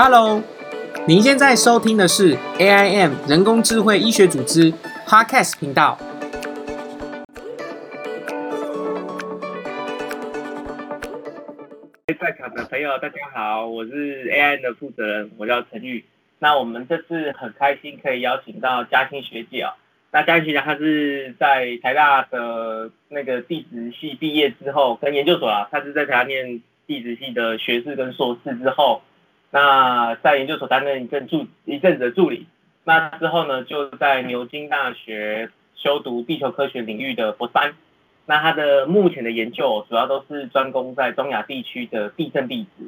Hello，您现在收听的是 AIM 人工智慧医学组织 Podcast 频道。在场的朋友，大家好，我是 AIM 的负责人，我叫陈玉。那我们这次很开心可以邀请到嘉欣学姐啊。那嘉欣学姐她是在台大的那个地质系毕业之后，跟研究所啊，她是在台大念地质系的学士跟硕士之后，那在研究所担任一阵助一阵子的助理。那之后呢，就在牛津大学修读地球科学领域的博三。那他的目前的研究主要都是专攻在中亚地区的地震地质。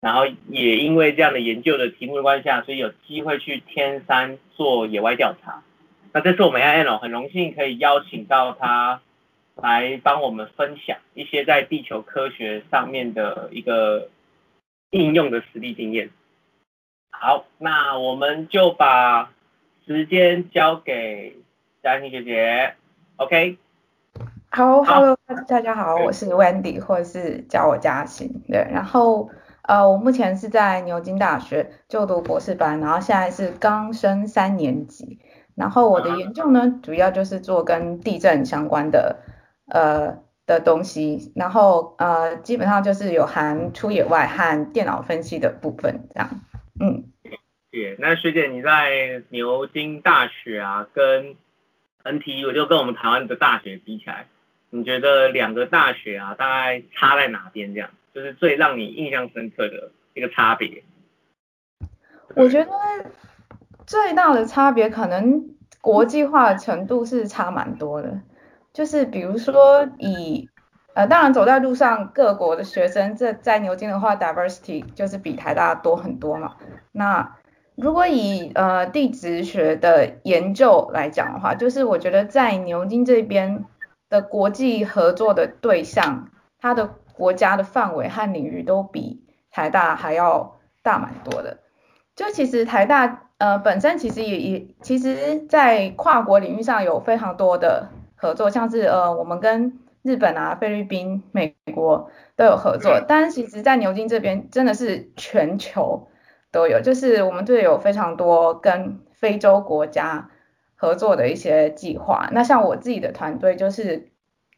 然后也因为这样的研究的题目的关系下，所以有机会去天山做野外调查。那这次我们 a n 很荣幸可以邀请到他来帮我们分享一些在地球科学上面的一个应用的实力经验。好，那我们就把时间交给嘉欣学姐。OK。好，Hello，大家好，我是 Wendy，或者是叫我嘉欣。对，然后。呃，我目前是在牛津大学就读博士班，然后现在是刚升三年级。然后我的研究呢，主要就是做跟地震相关的呃的东西。然后呃，基本上就是有含出野外和电脑分析的部分这样。嗯，谢。那学姐你在牛津大学啊，跟 NTU 就跟我们台湾的大学比起来，你觉得两个大学啊，大概差在哪边这样？就是最让你印象深刻的一个差别。我觉得最大的差别可能国际化的程度是差蛮多的。就是比如说以呃，当然走在路上各国的学生，这在牛津的话，diversity 就是比台大多很多嘛。那如果以呃地质学的研究来讲的话，就是我觉得在牛津这边的国际合作的对象，它的国家的范围和领域都比台大还要大蛮多的。就其实台大呃本身其实也也其实，在跨国领域上有非常多的合作，像是呃我们跟日本啊、菲律宾、美国都有合作。但其实，在牛津这边真的是全球都有，就是我们这有非常多跟非洲国家合作的一些计划。那像我自己的团队就是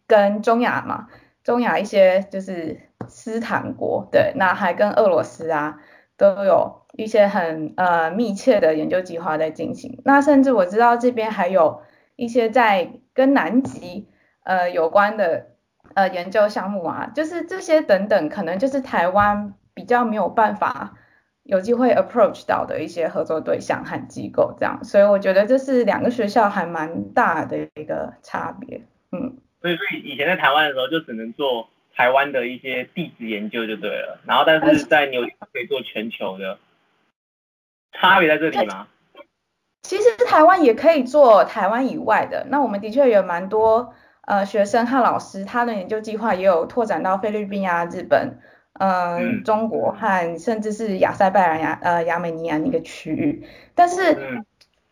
跟中亚嘛。中亚一些就是斯坦国，对，那还跟俄罗斯啊都有一些很呃密切的研究计划在进行。那甚至我知道这边还有一些在跟南极呃有关的呃研究项目啊，就是这些等等，可能就是台湾比较没有办法有机会 approach 到的一些合作对象和机构这样。所以我觉得这是两个学校还蛮大的一个差别，嗯。所以，所以以前在台湾的时候，就只能做台湾的一些地质研究就对了。然后，但是在牛可以做全球的，差别在这里吗？其实台湾也可以做台湾以外的。那我们的确有蛮多呃学生和老师，他的研究计划也有拓展到菲律宾啊、日本、嗯、中国和甚至是亚塞拜然、亚呃亚美尼亚那个区域。但是。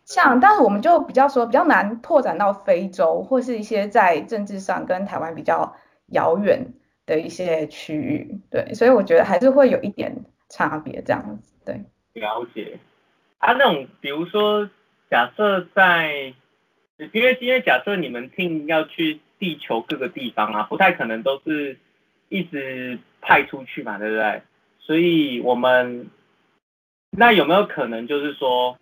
像，但是我们就比较说比较难拓展到非洲或是一些在政治上跟台湾比较遥远的一些区域，对，所以我觉得还是会有一点差别这样子，对。了解。啊，那种比如说，假设在，因为因为假设你们听要去地球各个地方啊，不太可能都是一直派出去嘛，对不对？所以我们那有没有可能就是说？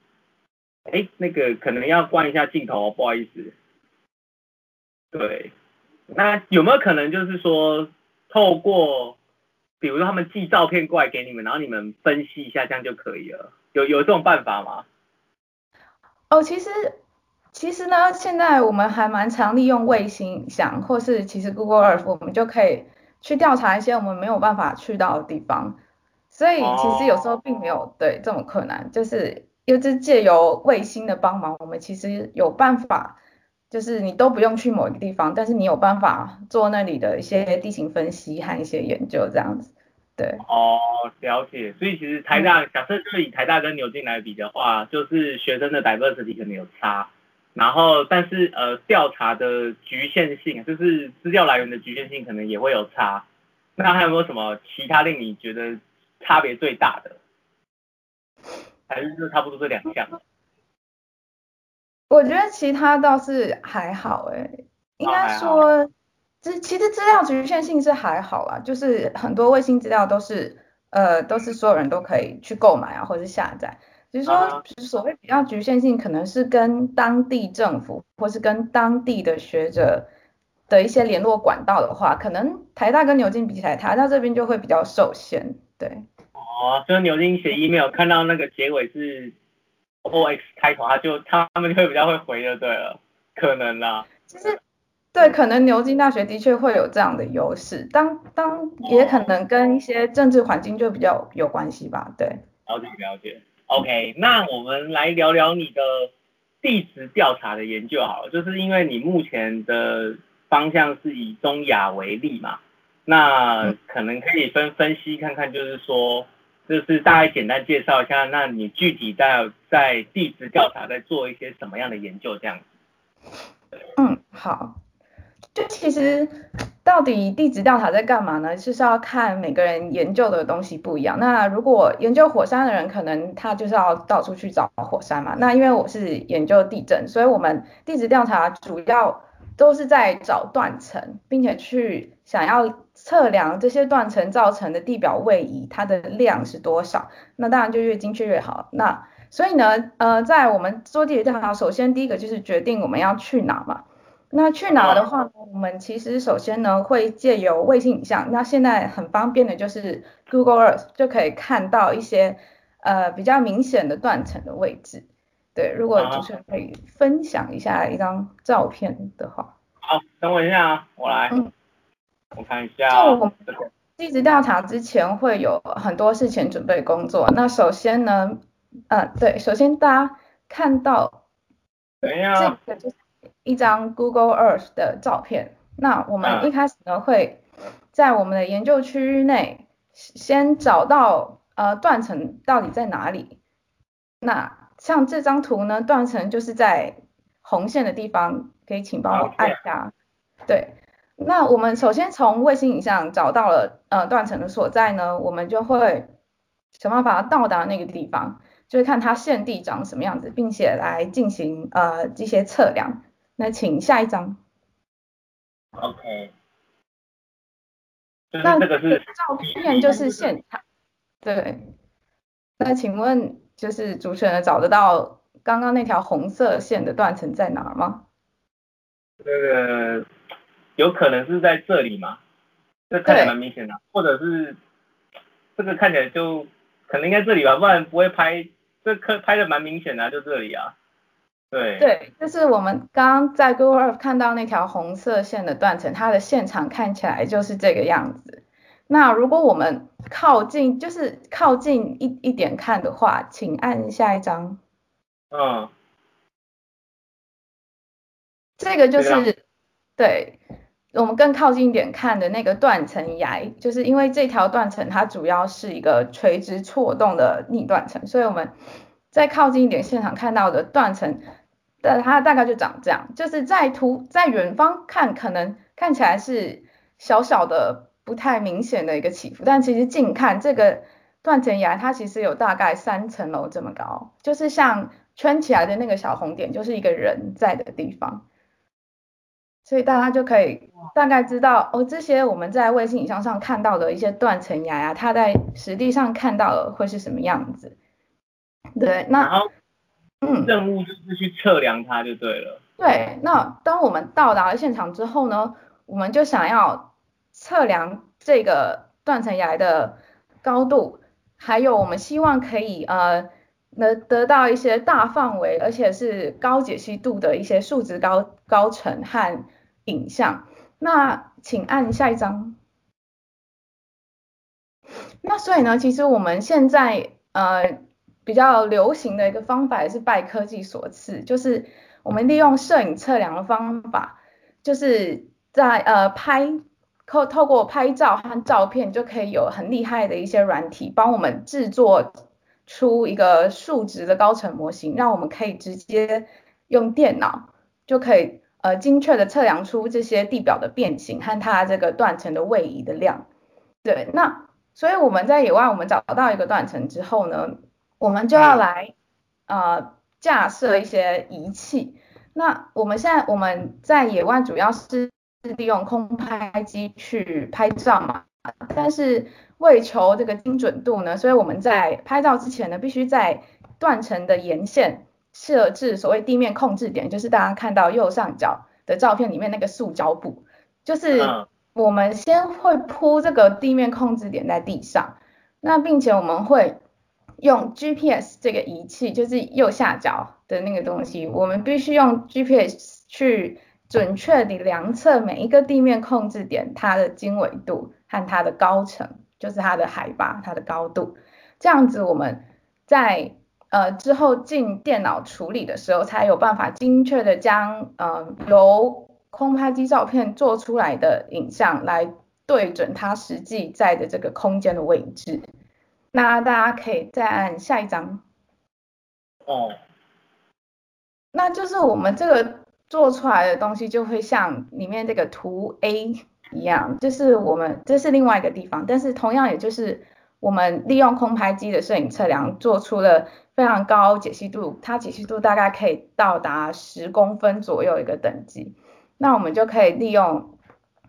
哎，那个可能要关一下镜头，不好意思。对，那有没有可能就是说，透过，比如说他们寄照片过来给你们，然后你们分析一下，这样就可以了？有有这种办法吗？哦，其实其实呢，现在我们还蛮常利用卫星影像，或是其实 Google Earth，我们就可以去调查一些我们没有办法去到的地方。所以其实有时候并没有对这么困难，就是。又是借由卫星的帮忙，我们其实有办法，就是你都不用去某一个地方，但是你有办法做那里的一些地形分析和一些研究这样子。对。哦，了解。所以其实台大，假设就是以台大跟牛津来比的话，就是学生的 diversity 可能有差，然后但是呃调查的局限性，就是资料来源的局限性可能也会有差。那还有没有什么其他令你觉得差别最大的？还是就差不多这两项？我觉得其他倒是还好哎，应该说，资其实资料局限性是还好啦，就是很多卫星资料都是呃都是所有人都可以去购买啊或者是下载，只是说所谓比较局限性，可能是跟当地政府或是跟当地的学者的一些联络管道的话，可能台大跟牛津比起来，台大这边就会比较受限，对。哦，所以牛津写 email 看到那个结尾是。O X 开头，他就他们就会比较会回的，对了，可能啦。其实，对，可能牛津大学的确会有这样的优势，当当也可能跟一些政治环境就比较有关系吧，对。了解了解，OK，那我们来聊聊你的地质调查的研究好了，就是因为你目前的方向是以中亚为例嘛，那可能可以分分析看看，就是说。就是大概简单介绍一下，那你具体在在地质调查在做一些什么样的研究这样子？嗯，好，其实到底地质调查在干嘛呢？就是要看每个人研究的东西不一样。那如果研究火山的人，可能他就是要到处去找火山嘛。那因为我是研究地震，所以我们地质调查主要都是在找断层，并且去想要。测量这些断层造成的地表位移，它的量是多少？那当然就越精确越好。那所以呢，呃，在我们做地质调查，首先第一个就是决定我们要去哪嘛。那去哪的话，我们其实首先呢会借由卫星影像。那现在很方便的就是 Google Earth 就可以看到一些呃比较明显的断层的位置。对，如果主持人可以分享一下一张照片的话。好，等我一下啊，我来。我看一下，就我们地质调查之前会有很多事前准备工作。那首先呢，呃，对，首先大家看到，等一下，这个就是一张 Google Earth 的照片。那我们一开始呢，会在我们的研究区域内先找到呃断层到底在哪里。那像这张图呢，断层就是在红线的地方，可以请帮我按一下，对。那我们首先从卫星影像找到了呃断层的所在呢，我们就会想办法到达那个地方，就是看它现地长什么样子，并且来进行呃一些测量。那请下一张。OK。那这个是照片，就是现场。对。那请问，就是主持人找得到刚刚那条红色线的断层在哪吗？这个。有可能是在这里吗？这看起来蛮明显的，或者是这个看起来就可能应该这里吧，不然不会拍。这可拍的蛮明显的，就这里啊。对。对，就是我们刚刚在 Google Earth 看到那条红色线的断层，它的现场看起来就是这个样子。那如果我们靠近，就是靠近一一点看的话，请按下一张。嗯。这个就是对。我们更靠近一点看的那个断层崖，就是因为这条断层它主要是一个垂直错动的逆断层，所以我们再靠近一点现场看到的断层，的它大概就长这样，就是在图在远方看可能看起来是小小的不太明显的一个起伏，但其实近看这个断层崖它其实有大概三层楼这么高，就是像圈起来的那个小红点，就是一个人在的地方。所以大家就可以大概知道哦，这些我们在卫星影像上看到的一些断层崖呀，它在实地上看到的会是什么样子？对，那嗯，任务就是去测量它就对了。对，那当我们到达了现场之后呢，我们就想要测量这个断层崖的高度，还有我们希望可以呃能得到一些大范围而且是高解析度的一些数值高高程和。影像，那请按下一张。那所以呢，其实我们现在呃比较流行的一个方法也是拜科技所赐，就是我们利用摄影测量的方法，就是在呃拍透透过拍照和照片就可以有很厉害的一些软体帮我们制作出一个数值的高层模型，让我们可以直接用电脑就可以。呃，精确的测量出这些地表的变形和它这个断层的位移的量。对，那所以我们在野外，我们找到一个断层之后呢，我们就要来呃架设一些仪器。那我们现在我们在野外主要是利用空拍机去拍照嘛，但是为求这个精准度呢，所以我们在拍照之前呢，必须在断层的沿线设置所谓地面控制点，就是大家看到右上角的照片里面那个塑胶布，就是我们先会铺这个地面控制点在地上，那并且我们会用 GPS 这个仪器，就是右下角的那个东西，我们必须用 GPS 去准确地量测每一个地面控制点它的经纬度和它的高程，就是它的海拔、它的高度，这样子我们在呃之后进电脑处理的时候，才有办法精确的将呃由空拍机照片做出来的影像来对准它实际在的这个空间的位置。那大家可以再按下一张。哦。那就是我们这个做出来的东西就会像里面这个图 A 一样，就是我们这是另外一个地方，但是同样也就是我们利用空拍机的摄影测量做出了非常高解析度，它解析度大概可以到达十公分左右一个等级。那我们就可以利用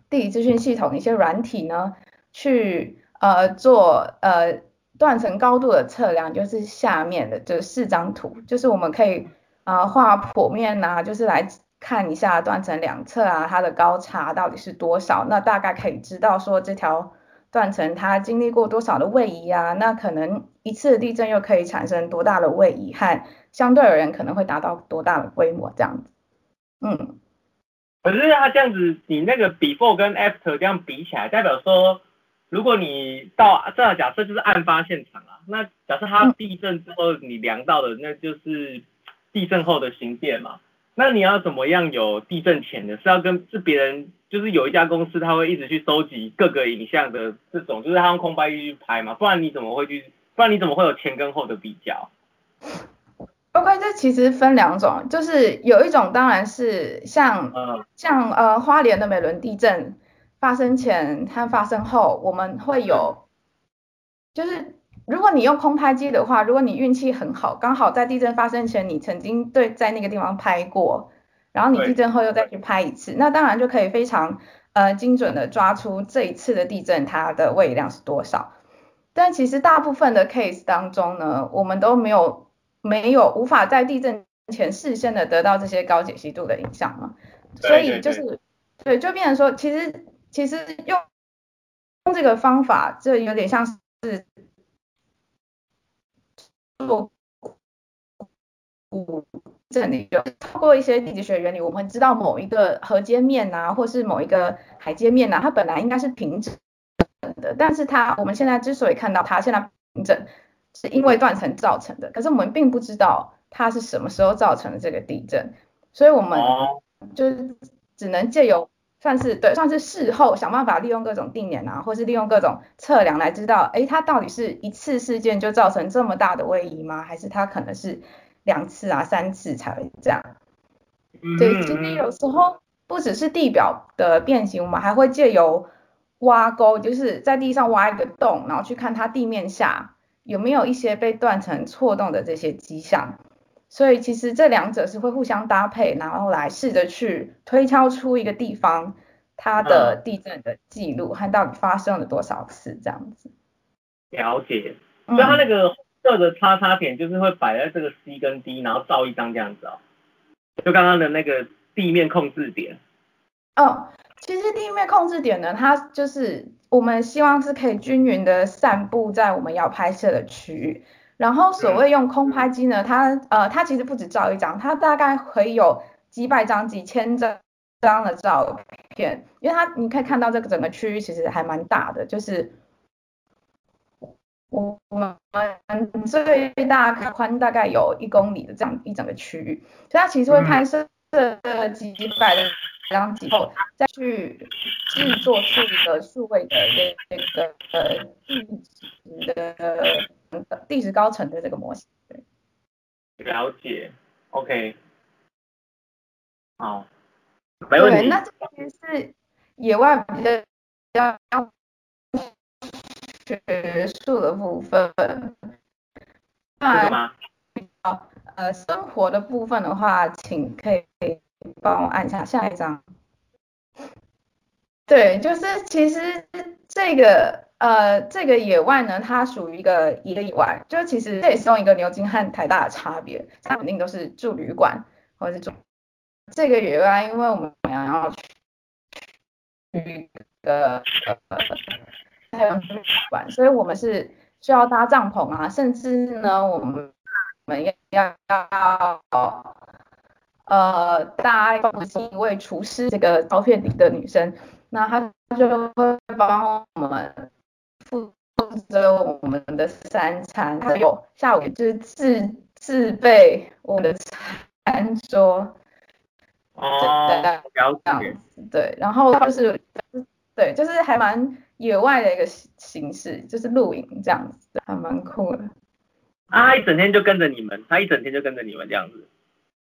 地理资讯系统一些软体呢，去呃做呃断层高度的测量，就是下面的这四张图，就是我们可以啊画剖面呐，就是来看一下断层两侧啊它的高差到底是多少，那大概可以知道说这条断层它经历过多少的位移啊，那可能一次地震又可以产生多大的位移和相对而言可能会达到多大的规模这样子，嗯。可是它这样子，你那个 before 跟 after 这样比起来，代表说，如果你到这样假设就是案发现场啊，那假设它地震之后你量到的那就是地震后的形变嘛，那你要怎么样有地震前的？是要跟是别人，就是有一家公司他会一直去收集各个影像的这种，就是他用空拍机去拍嘛，不然你怎么会去？不然你怎么会有前跟后的比较？OK，这其实分两种，就是有一种当然是像像呃花莲的美伦地震发生前和发生后，我们会有，就是如果你用空拍机的话，如果你运气很好，刚好在地震发生前你曾经对在那个地方拍过，然后你地震后又再去拍一次，那当然就可以非常呃精准的抓出这一次的地震它的位移量是多少。但其实大部分的 case 当中呢，我们都没有。没有无法在地震前事先的得到这些高解析度的影像嘛，所以就是对，就变成说，其实其实用用这个方法，这有点像是做古这里就透过一些地质学原理，我们知道某一个河阶面啊，或是某一个海阶面啊，它本来应该是平整的，但是它我们现在之所以看到它现在平整。是因为断层造成的，可是我们并不知道它是什么时候造成的这个地震，所以我们就是只能借由算是对算是事后想办法利用各种定点啊，或是利用各种测量来知道，哎，它到底是一次事件就造成这么大的位移吗？还是它可能是两次啊、三次才会这样？对，其实有时候不只是地表的变形，我们还会借由挖沟，就是在地上挖一个洞，然后去看它地面下。有没有一些被断层错动的这些迹象？所以其实这两者是会互相搭配，然后来试着去推敲出一个地方它的地震的记录和到底发生了多少次这样子。了解，所以它那个色的叉叉点就是会摆在这个 C 跟 D，然后照一张这样子哦。就刚刚的那个地面控制点。哦，其实地面控制点呢，它就是。我们希望是可以均匀的散布在我们要拍摄的区域，然后所谓用空拍机呢，它呃它其实不止照一张，它大概可以有几百张、几千张张的照片，因为它你可以看到这个整个区域其实还蛮大的，就是我我们最大宽大概有一公里的这样一整个区域，所以它其实会拍摄几百的。然后以后再去制作出一个数位的那那个呃地质的地质高层的这个模型。了解，OK，好，没问题。那这边是野外比较学术的部分。这个吗？呃，生活的部分的话，请可以帮我按下下一张。对，就是其实这个呃这个野外呢，它属于一个一个野外，就其实这也是用一个牛津和台大的差别，它肯定都是住旅馆或者是住这个野外，因为我们要去一个太阳旅馆，所以我们是需要搭帐篷啊，甚至呢我们我们要要要呃搭一位厨师，这个照片里的女生。那他就会帮我们负责我们的三餐，还有下午就是自自备我们的餐桌。哦，了解。对，然后就是对，就是还蛮野外的一个形式，就是露营这样子，还蛮酷的。啊，他一整天就跟着你们，他一整天就跟着你们这样子。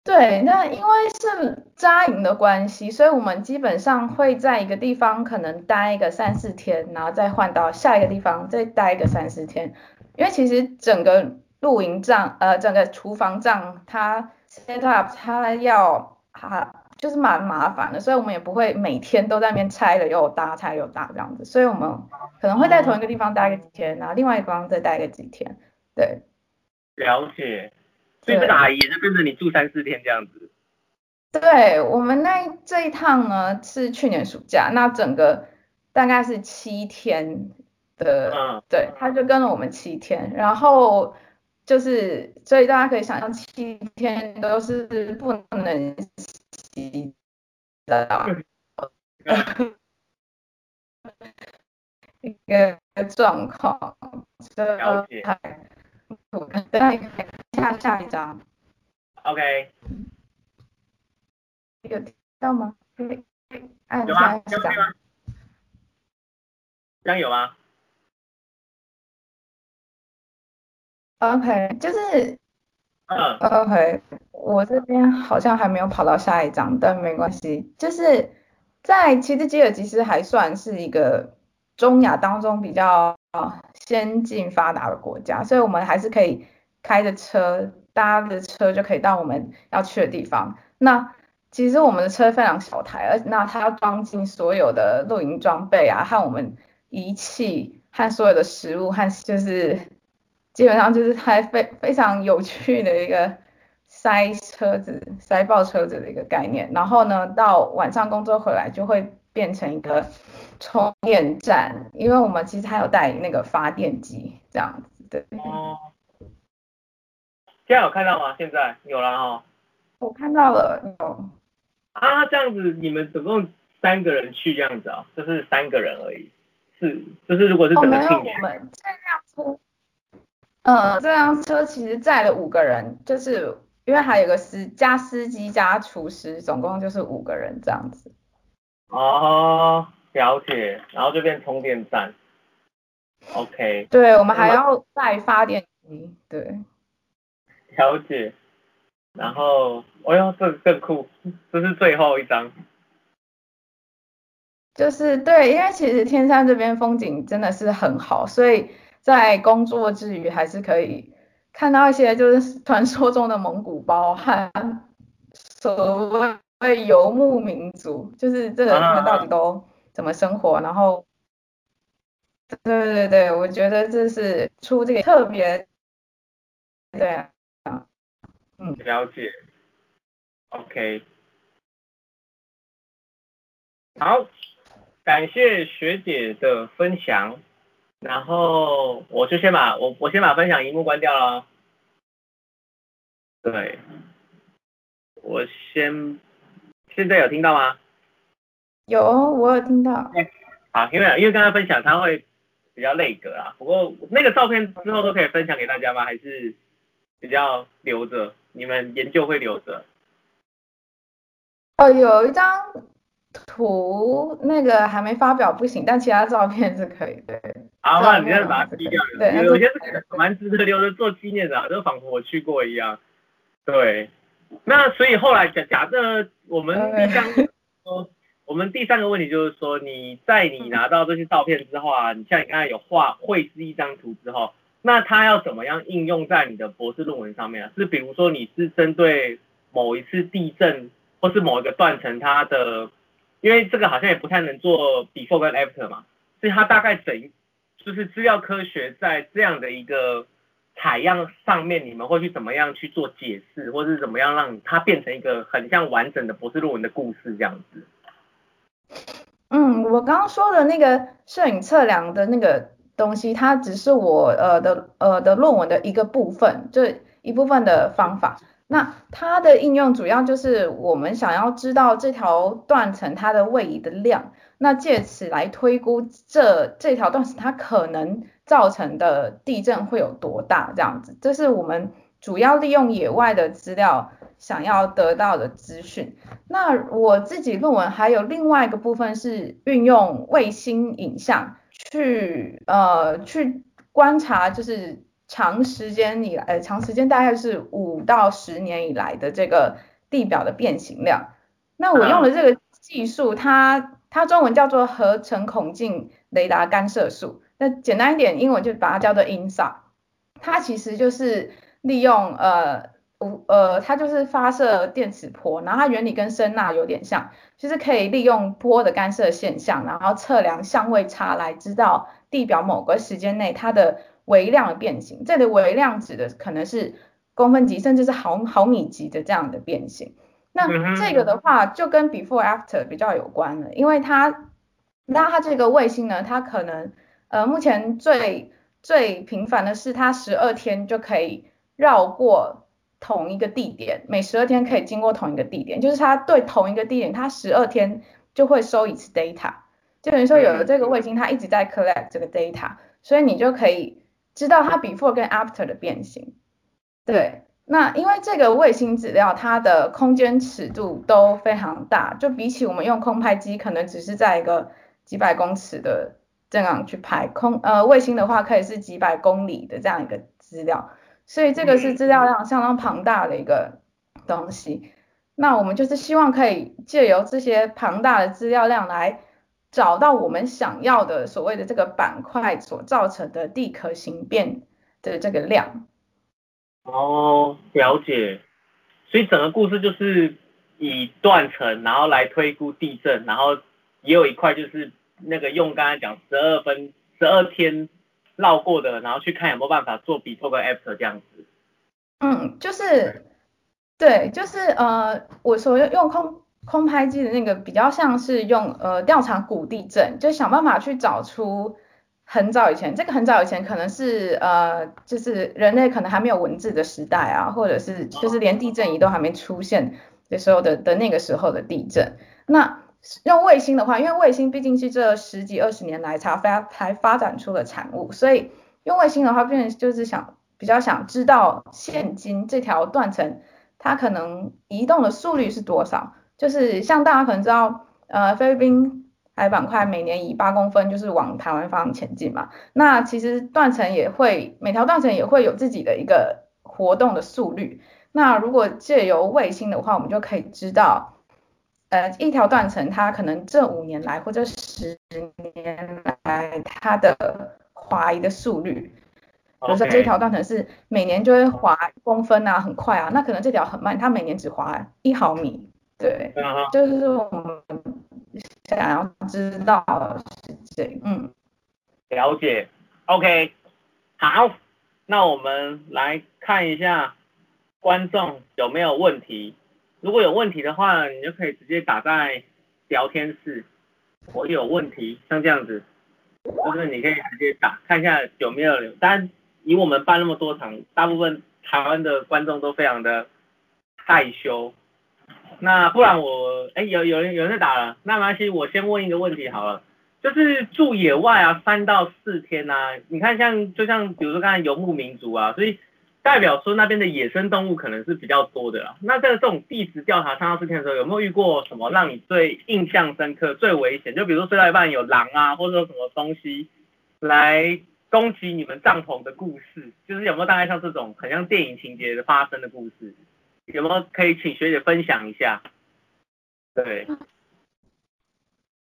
对，那因为是扎营的关系，所以我们基本上会在一个地方可能待一个三四天，然后再换到下一个地方再待一个三四天。因为其实整个露营帐，呃，整个厨房帐它 set up 它要哈就是蛮麻烦的，所以我们也不会每天都在那边拆了又搭，拆又搭这样子。所以我们可能会在同一个地方待个几天，然后另外一个地方再待个几天。对，了解。所以这个阿姨也是跟着你住三四天这样子。对我们那这一趟呢是去年暑假，那整个大概是七天的，嗯，对，他就跟了我们七天，然后就是所以大家可以想象七天都是不能洗澡 一个状况，了解。对，下下一张。OK。有听到吗？按下一张？这样有吗？OK，就是，嗯，OK，我这边好像还没有跑到下一张，但没关系。就是在其实吉尔吉斯还算是一个中亚当中比较。先进发达的国家，所以我们还是可以开着车，搭着车就可以到我们要去的地方。那其实我们的车非常小台，而那它要装进所有的露营装备啊，和我们仪器和所有的食物和就是基本上就是它非非常有趣的一个塞车子、塞爆车子的一个概念。然后呢，到晚上工作回来就会变成一个。充电站，因为我们其实还有带那个发电机这样子，对。哦。现在有看到吗？现在有了哈。我看到了，有。啊，这样子你们总共三个人去这样子啊？就是三个人而已。是，就是如果是整个 team。我们这辆车，呃，这辆车其实载了五个人，就是因为还有个司加司机加厨师，总共就是五个人这样子。哦。了解，然后就变充电站。OK。对，我们还要带发电机。对。了解。然后，哎呦，这更酷，这是最后一张。就是对，因为其实天山这边风景真的是很好，所以在工作之余还是可以看到一些就是传说中的蒙古包和所谓游牧民族，就是这个他们到底都。怎么生活？然后，对对对，我觉得这是出这个特别，对啊，嗯，了解，OK，好，感谢学姐的分享，然后我就先把我我先把分享荧幕关掉了，对，我先，现在有听到吗？有，我有听到。好，因为因为刚刚分享他会比较累格啊，不过那个照片之后都可以分享给大家吗？还是比较留着？你们研究会留着？哦，有一张图那个还没发表不行，但其他照片是可以的。啊，那你再把它低掉。对，有些是蛮值得留着做纪念的，就仿佛我去过一样。对，那所以后来假假设我们一张说。我们第三个问题就是说，你在你拿到这些照片之后啊，你像你刚才有画绘制一张图之后，那它要怎么样应用在你的博士论文上面啊？是比如说你是针对某一次地震，或是某一个断层它的，因为这个好像也不太能做 before 跟 after 嘛，所以它大概整就是资料科学在这样的一个采样上面，你们会去怎么样去做解释，或是怎么样让它变成一个很像完整的博士论文的故事这样子？嗯，我刚刚说的那个摄影测量的那个。东西，它只是我呃的呃的论文的一个部分，就一部分的方法。那它的应用主要就是我们想要知道这条断层它的位移的量，那借此来推估这这条断层它可能造成的地震会有多大，这样子。这是我们主要利用野外的资料想要得到的资讯。那我自己论文还有另外一个部分是运用卫星影像。去呃去观察，就是长时间以来，呃长时间大概是五到十年以来的这个地表的变形量。那我用的这个技术，它它中文叫做合成孔径雷达干涉术。那简单一点，英文就把它叫做 InSAR。它其实就是利用呃。呃，它就是发射电磁波，然后它原理跟声呐有点像，就是可以利用波的干涉现象，然后测量相位差来知道地表某个时间内它的微量的变形。这里微量指的可能是公分级，甚至是毫毫米级的这样的变形。那这个的话就跟 before after 比较有关了，因为它那它这个卫星呢，它可能呃目前最最频繁的是它十二天就可以绕过。同一个地点，每十二天可以经过同一个地点，就是它对同一个地点，它十二天就会收一次 data，就等于说有了这个卫星，它一直在 collect 这个 data，所以你就可以知道它 before 跟 after 的变形。对，那因为这个卫星资料，它的空间尺度都非常大，就比起我们用空拍机，可能只是在一个几百公尺的这样去拍空，呃，卫星的话可以是几百公里的这样一个资料。所以这个是资料量相当庞大的一个东西，那我们就是希望可以借由这些庞大的资料量来找到我们想要的所谓的这个板块所造成的地壳形变的这个量。哦，了解。所以整个故事就是以断层，然后来推估地震，然后也有一块就是那个用刚才讲十二分十二天。绕过的，然后去看有没有办法做 before 跟 after 这样子。嗯，就是，对，就是呃，我所用空空拍机的那个比较像是用呃调查古地震，就想办法去找出很早以前，这个很早以前可能是呃就是人类可能还没有文字的时代啊，或者是就是连地震仪都还没出现的时候的的那个时候的地震，那。用卫星的话，因为卫星毕竟是这十几二十年来才发才发展出的产物，所以用卫星的话，变就是想比较想知道现今这条断层它可能移动的速率是多少。就是像大家可能知道，呃，菲律宾海板块每年以八公分就是往台湾方向前进嘛。那其实断层也会每条断层也会有自己的一个活动的速率。那如果借由卫星的话，我们就可以知道。呃，一条断层，它可能这五年来或者十年来，它的滑移的速率，比如说这条断层是每年就会滑公分啊，很快啊，那可能这条很慢，它每年只滑一毫米，对，就是我们想要知道是这，嗯，了解，OK，好，那我们来看一下观众有没有问题。如果有问题的话，你就可以直接打在聊天室。我有问题，像这样子，就是你可以直接打，看一下有没有。但，以我们办那么多场，大部分台湾的观众都非常的害羞。那不然我，哎，有有人有人在打了，那没关系，我先问一个问题好了，就是住野外啊，三到四天啊，你看像就像比如说刚才游牧民族啊，所以。代表说那边的野生动物可能是比较多的啦。那在这种地质调查三到四天的时候，有没有遇过什么让你最印象深刻、最危险？就比如说睡到一半有狼啊，或者说什么东西来攻击你们帐篷的故事，就是有没有大概像这种很像电影情节的发生的故事？有没有可以请学姐分享一下？对。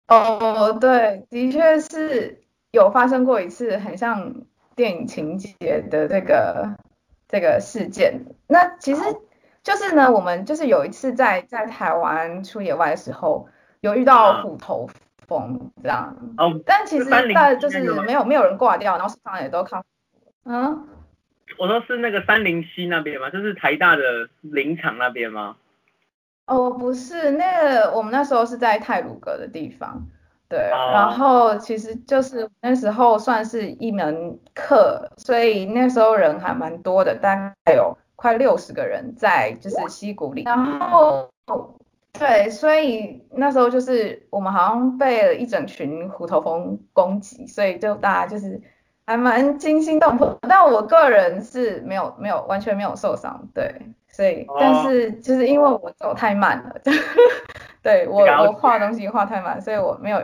哦，对，的确是有发生过一次很像。电影情节的这个这个事件。那其实就是呢，我们就是有一次在在台湾出野外的时候，有遇到虎头蜂这样。哦，但其实但就是没有没有人挂掉，然后身上也都康嗯。我说是那个三林溪那边吗？就是台大的林场那边吗？哦，不是，那个我们那时候是在泰鲁阁的地方，对，然后其实就是那时候算是一门课，所以那时候人还蛮多的，大概有快六十个人在就是溪谷里，然后对，所以那时候就是我们好像被了一整群虎头蜂攻击，所以就大家就是还蛮惊心动魄，但我个人是没有没有完全没有受伤，对。所以，但是就是因为我走太慢了，对我我画东西画太慢，所以我没有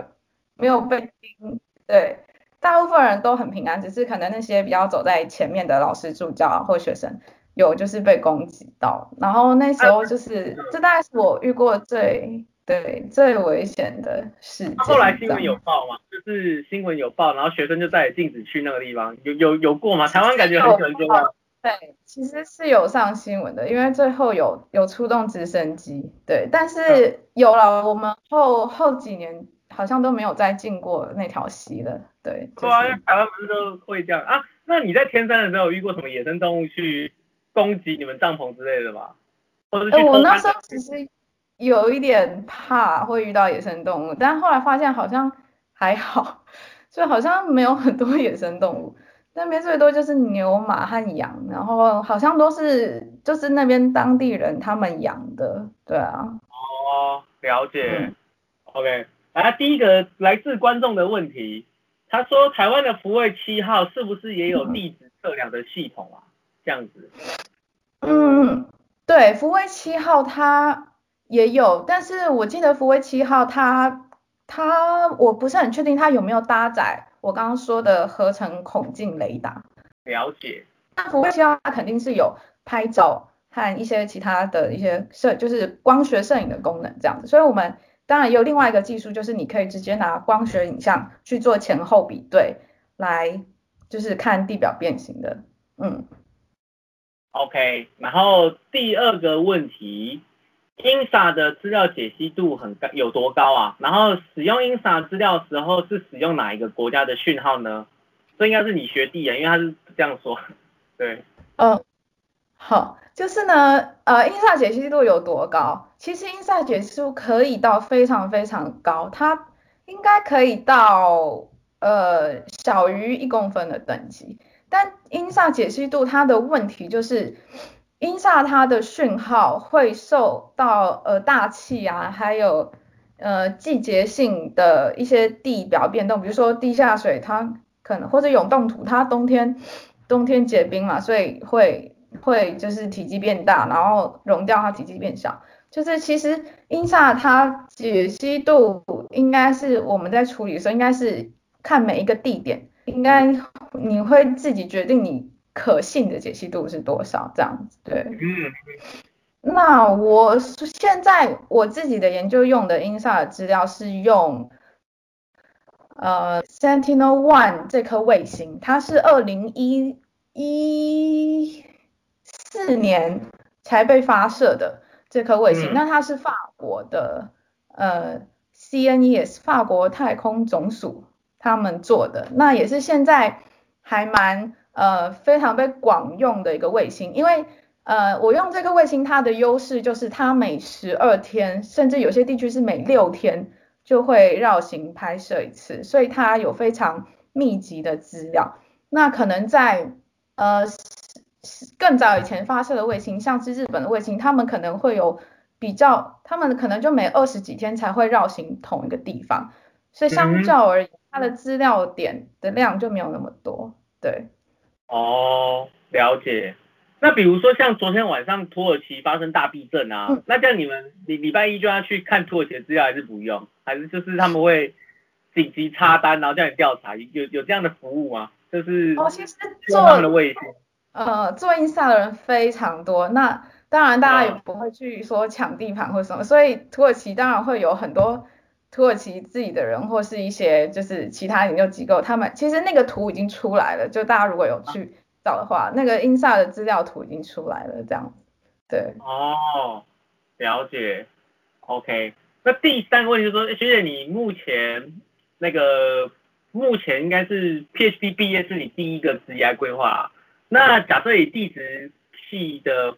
没有被盯。对，大部分人都很平安，只是可能那些比较走在前面的老师助教或学生有就是被攻击到。然后那时候就是，这大概是我遇过最对最危险的事件。后来新闻有报吗？就是新闻有报，然后学生就再也禁止去那个地方。有有有过吗？台湾感觉很喜欢这样。对，其实是有上新闻的，因为最后有有出动直升机，对，但是有了我们后后几年好像都没有再进过那条溪了，对。对啊，台湾不是都会这样啊？那你在天山的时候有遇过什么野生动物去攻击你们帐篷之类的吗？或者我那时候其实有一点怕会遇到野生动物，但后来发现好像还好，就好像没有很多野生动物。那边最多就是牛、马和羊，然后好像都是就是那边当地人他们养的，对啊。哦，了解。OK，来第一个来自观众的问题，他说台湾的福卫七号是不是也有地质测量的系统啊？这样子。嗯，对，福卫七号它也有，但是我记得福卫七号它它我不是很确定它有没有搭载。我刚刚说的合成孔径雷达，了解。那福卫七号它肯定是有拍照和一些其他的一些摄，就是光学摄影的功能这样子。所以我们当然也有另外一个技术，就是你可以直接拿光学影像去做前后比对，来就是看地表变形的。嗯。OK，然后第二个问题。INSA 的资料解析度很高，有多高啊？然后使用 INSA 资料时候是使用哪一个国家的讯号呢？这应该是你学弟啊，因为他是这样说。对，嗯，好，就是呢，呃，INSA 解析度有多高？其实 INSA 解析度可以到非常非常高，它应该可以到呃小于一公分的等级。但 INSA 解析度它的问题就是。音萨它的讯号会受到呃大气啊，还有呃季节性的一些地表变动，比如说地下水它可能或者永冻土它冬天冬天结冰嘛，所以会会就是体积变大，然后融掉它体积变小。就是其实音萨它解析度应该是我们在处理的时候，应该是看每一个地点，应该你会自己决定你。可信的解析度是多少？这样子对。嗯。那我现在我自己的研究用的 INSA 的资料是用呃 Sentinel One 这颗卫星，它是二零一一四年才被发射的这颗卫星。那它是法国的呃 CNES 法国太空总署他们做的，那也是现在还蛮。呃，非常被广用的一个卫星，因为呃，我用这个卫星，它的优势就是它每十二天，甚至有些地区是每六天就会绕行拍摄一次，所以它有非常密集的资料。那可能在呃更早以前发射的卫星，像是日本的卫星，他们可能会有比较，他们可能就每二十几天才会绕行同一个地方，所以相较而言，它的资料点的量就没有那么多，对。哦，了解。那比如说像昨天晚上土耳其发生大地震啊，那这样你们礼礼拜一就要去看土耳其的资料，还是不用？还是就是他们会紧急插单，然后叫你调查？有有这样的服务吗？就是哦，其实做呃做 INSA 的人非常多，那当然大家也不会去说抢地盘或什么，所以土耳其当然会有很多土耳其自己的人或是一些就是其他研究机构，他们其实那个图已经出来了，就大家如果有去找的话，那个 INSA 的资料图已经出来了，这样对。哦，了解。OK，那第三个问题就是说，学姐你目前那个目前应该是 PhD 毕业是你第一个职业规划，那假设以地质系的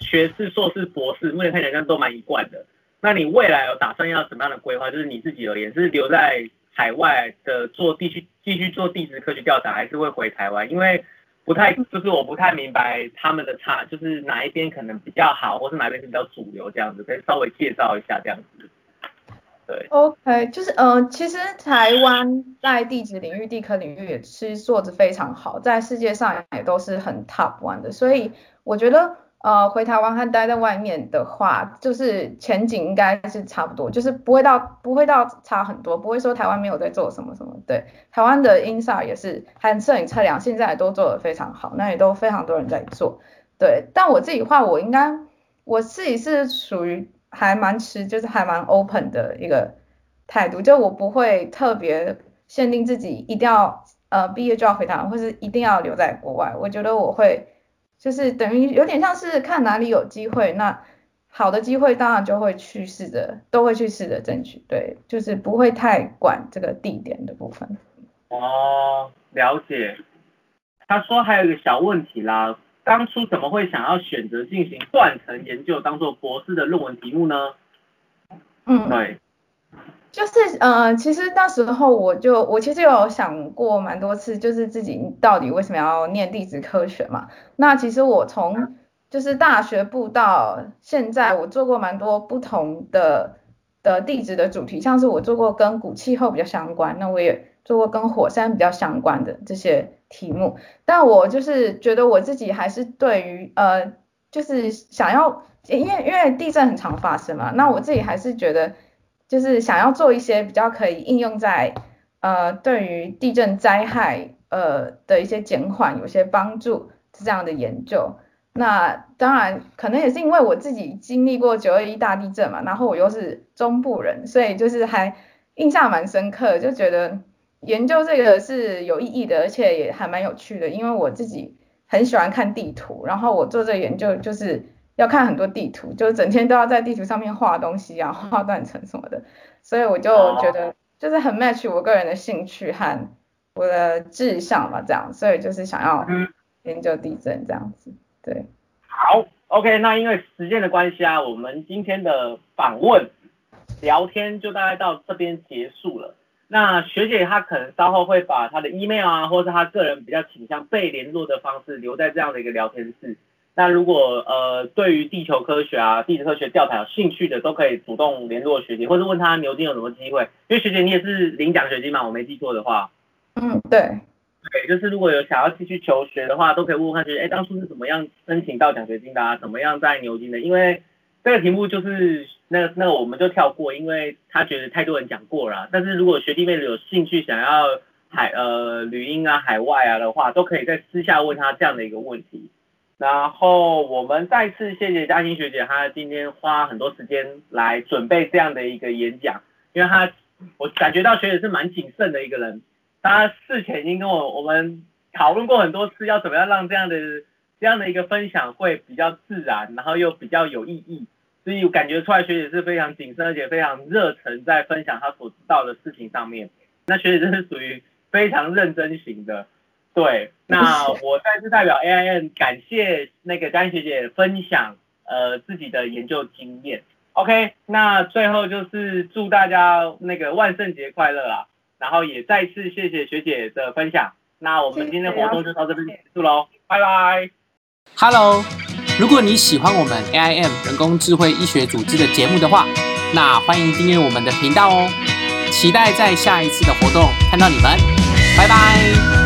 学士、硕士、博士，目前看起来都蛮一贯的。那你未来有打算要什么样的规划？就是你自己而言，是留在海外的做地区继续做地质科学调查，还是会回台湾？因为不太就是我不太明白他们的差，就是哪一边可能比较好，或是哪一边是比较主流这样子，可以稍微介绍一下这样子。对，OK，就是呃，其实台湾在地质领域、地科领域也是做的非常好，在世界上也都是很 top one 的，所以我觉得。呃，回台湾和待在外面的话，就是前景应该是差不多，就是不会到不会到差很多，不会说台湾没有在做什么什么。对，台湾的 INSA 也是和摄影测量现在也都做得非常好，那也都非常多人在做。对，但我自己话，我应该我自己是属于还蛮持，就是还蛮 open 的一个态度，就我不会特别限定自己一定要呃毕业就要回台湾，或是一定要留在国外。我觉得我会。就是等于有点像是看哪里有机会，那好的机会当然就会去试着，都会去试着争取。对，就是不会太管这个地点的部分。哦，了解。他说还有一个小问题啦，当初怎么会想要选择进行断层研究当做博士的论文题目呢？嗯，对。就是呃，其实那时候我就我其实有想过蛮多次，就是自己到底为什么要念地质科学嘛？那其实我从就是大学部到现在，我做过蛮多不同的的地质的主题，像是我做过跟古气候比较相关，那我也做过跟火山比较相关的这些题目。但我就是觉得我自己还是对于呃，就是想要，因为因为地震很常发生嘛，那我自己还是觉得。就是想要做一些比较可以应用在呃对于地震灾害呃的一些减缓有些帮助这样的研究。那当然可能也是因为我自己经历过九二一大地震嘛，然后我又是中部人，所以就是还印象蛮深刻，就觉得研究这个是有意义的，而且也还蛮有趣的，因为我自己很喜欢看地图，然后我做这个研究就是。要看很多地图，就整天都要在地图上面画东西啊，画断层什么的，所以我就觉得就是很 match 我个人的兴趣和我的志向嘛，这样，所以就是想要研究地震这样子，对。好，OK，那因为时间的关系啊，我们今天的访问聊天就大概到这边结束了。那学姐她可能稍后会把她的 email 啊，或者是她个人比较倾向被联络的方式留在这样的一个聊天室。那如果呃对于地球科学啊、地质科学调查有兴趣的，都可以主动联络学姐，或者问她牛津有什么机会。因为学姐你也是领奖学金嘛，我没记错的话。嗯，对。对，就是如果有想要继续求学的话，都可以问问看学姐，哎，当初是怎么样申请到奖学金的啊？怎么样在牛津的？因为这个题目就是那那我们就跳过，因为他觉得太多人讲过了。但是如果学弟妹有兴趣想要海呃旅英啊、海外啊的话，都可以在私下问他这样的一个问题。然后我们再次谢谢嘉欣学姐，她今天花很多时间来准备这样的一个演讲，因为她我感觉到学姐是蛮谨慎的一个人，她事前已经跟我我们讨论过很多次，要怎么样让这样的这样的一个分享会比较自然，然后又比较有意义，所以我感觉出来学姐是非常谨慎而且非常热忱在分享她所知道的事情上面，那学姐真是属于非常认真型的。对，那 我再次代表 AIN 感谢那个张学姐分享呃自己的研究经验。OK，那最后就是祝大家那个万圣节快乐啊！然后也再次谢谢学姐的分享。那我们今天活动就到这边结束喽，拜拜。Hello，如果你喜欢我们 AIM 人工智慧医学组织的节目的话，那欢迎订阅我们的频道哦。期待在下一次的活动看到你们，拜拜。